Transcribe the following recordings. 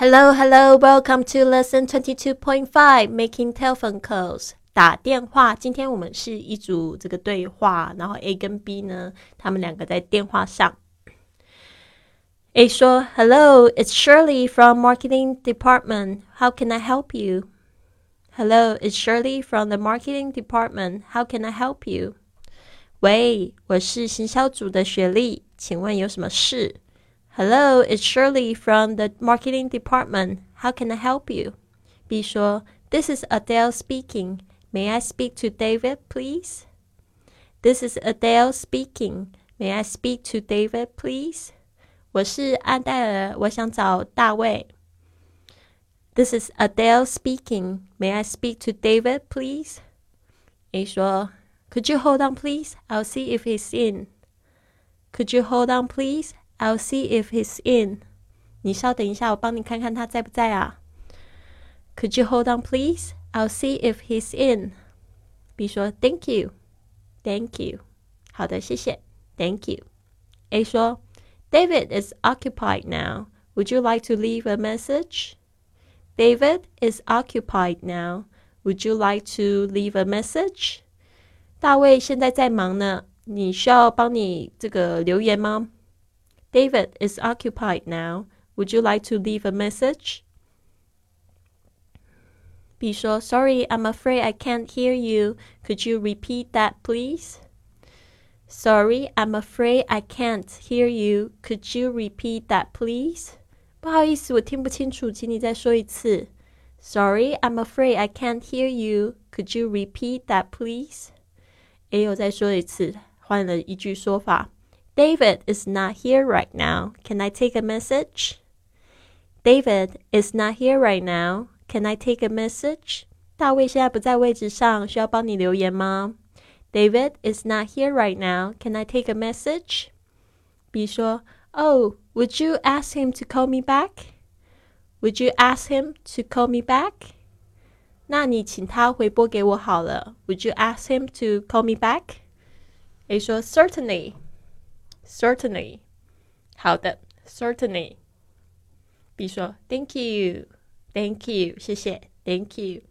Hello, hello, welcome to lesson twenty two point five, making telephone calls. 打电话。今天我们是一组这个对话，然后 A 跟 B 呢，他们两个在电话上。A 说：“Hello, it's Shirley from marketing department. How can I help you?” Hello, it's Shirley from the marketing department. How can I help you? 喂，我是行销组的雪莉，请问有什么事 ？Hello, it's Shirley from the marketing department. How can I help you? B 说：“This is Adele speaking. May I speak to David, please? This is Adele speaking. May I speak to David, please? 我是安黛尔，我想找大卫。This is Adele speaking. May I speak to David, please? A 说：“Could you hold on, please? I'll see if he's in. Could you hold on, please? I'll see if he's in. 你稍等一下，我帮你看看他在不在啊。Could you hold on, please? I'll see if he's in. B 说：“Thank you, thank you。”好的，谢谢，Thank you。A 说：“David is occupied now. Would you like to leave a message?” David is occupied now. Would you like to leave a message? 大卫现在在忙呢，你需要帮你这个留言吗 ？David is occupied now. Would you like to leave a message? B 说：“Sorry, I'm afraid I can't hear you. Could you repeat that, please?” Sorry, I'm afraid I can't hear you. Could you repeat that, please? 不好意思，我听不清楚，请你再说一次。Sorry, I'm afraid I can't hear you. Could you repeat that, please? 也有再说一次，换了一句说法。 David is not here right now. Can I take a message? David is not here right now. Can I take a message? 大卫现在不在位置上，需要帮你留言吗？David is not here right now. Can I take a message? B 说：“Oh, would you ask him to call me back? Would you ask him to call me back? 那你请他回拨给我好了。Would you ask him to call me back? A 说：“Certainly, certainly。”好的，certainly。B 说：“Thank you, thank you，谢谢，Thank you。”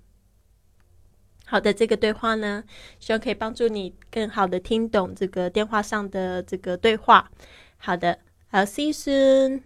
好的，这个对话呢，希望可以帮助你更好的听懂这个电话上的这个对话。好的，I'll see you soon.